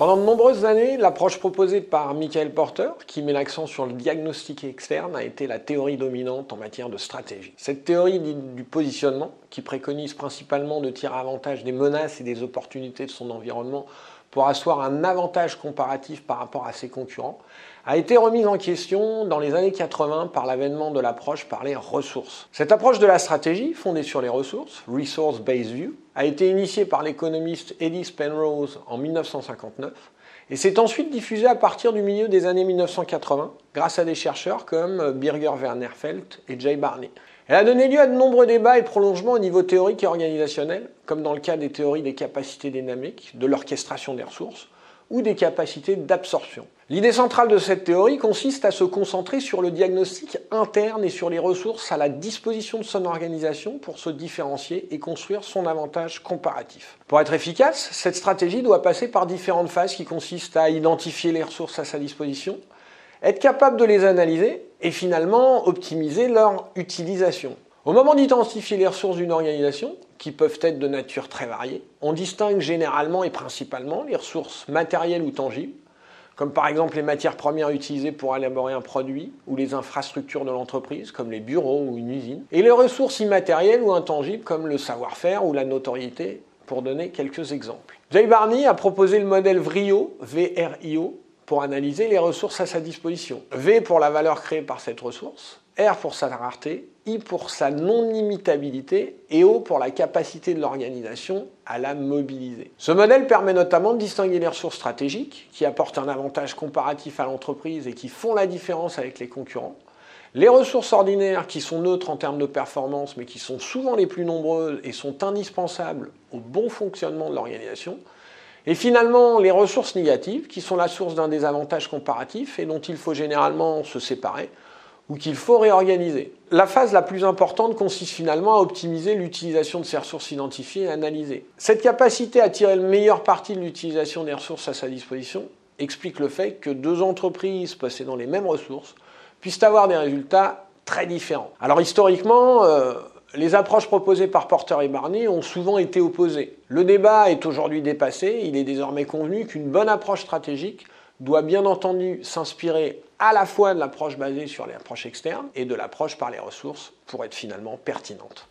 Pendant de nombreuses années, l'approche proposée par Michael Porter, qui met l'accent sur le diagnostic externe, a été la théorie dominante en matière de stratégie. Cette théorie du positionnement, qui préconise principalement de tirer avantage des menaces et des opportunités de son environnement pour asseoir un avantage comparatif par rapport à ses concurrents, a été remise en question dans les années 80 par l'avènement de l'approche par les ressources. Cette approche de la stratégie, fondée sur les ressources, Resource Based View, a été initiée par l'économiste Eddie Penrose en 1959 et s'est ensuite diffusée à partir du milieu des années 1980 grâce à des chercheurs comme Birger Wernerfeld et Jay Barney. Elle a donné lieu à de nombreux débats et prolongements au niveau théorique et organisationnel, comme dans le cas des théories des capacités dynamiques, de l'orchestration des ressources, ou des capacités d'absorption. L'idée centrale de cette théorie consiste à se concentrer sur le diagnostic interne et sur les ressources à la disposition de son organisation pour se différencier et construire son avantage comparatif. Pour être efficace, cette stratégie doit passer par différentes phases qui consistent à identifier les ressources à sa disposition, être capable de les analyser et finalement optimiser leur utilisation. Au moment d'identifier les ressources d'une organisation, qui peuvent être de nature très variée, on distingue généralement et principalement les ressources matérielles ou tangibles, comme par exemple les matières premières utilisées pour élaborer un produit, ou les infrastructures de l'entreprise, comme les bureaux ou une usine, et les ressources immatérielles ou intangibles, comme le savoir-faire ou la notoriété, pour donner quelques exemples. Jay Barney a proposé le modèle VRIO, VRIO, pour analyser les ressources à sa disposition. V pour la valeur créée par cette ressource, R pour sa rareté, Pour sa non-imitabilité et O pour la capacité de l'organisation à la mobiliser. Ce modèle permet notamment de distinguer les ressources stratégiques qui apportent un avantage comparatif à l'entreprise et qui font la différence avec les concurrents, les ressources ordinaires qui sont neutres en termes de performance mais qui sont souvent les plus nombreuses et sont indispensables au bon fonctionnement de l'organisation, et finalement, les ressources négatives, qui sont la source d'un désavantage comparatif et dont il faut généralement se séparer, ou qu'il faut réorganiser. La phase la plus importante consiste finalement à optimiser l'utilisation de ces ressources identifiées et analysées. Cette capacité à tirer le meilleur parti de l'utilisation des ressources à sa disposition explique le fait que deux entreprises possédant les mêmes ressources puissent avoir des résultats très différents. Alors historiquement, euh, les approches proposées par Porter et Barney ont souvent été opposées. Le débat est aujourd'hui dépassé, il est désormais convenu qu'une bonne approche stratégique doit bien entendu s'inspirer à la fois de l'approche basée sur l'approche externe et de l'approche par les ressources pour être finalement pertinente.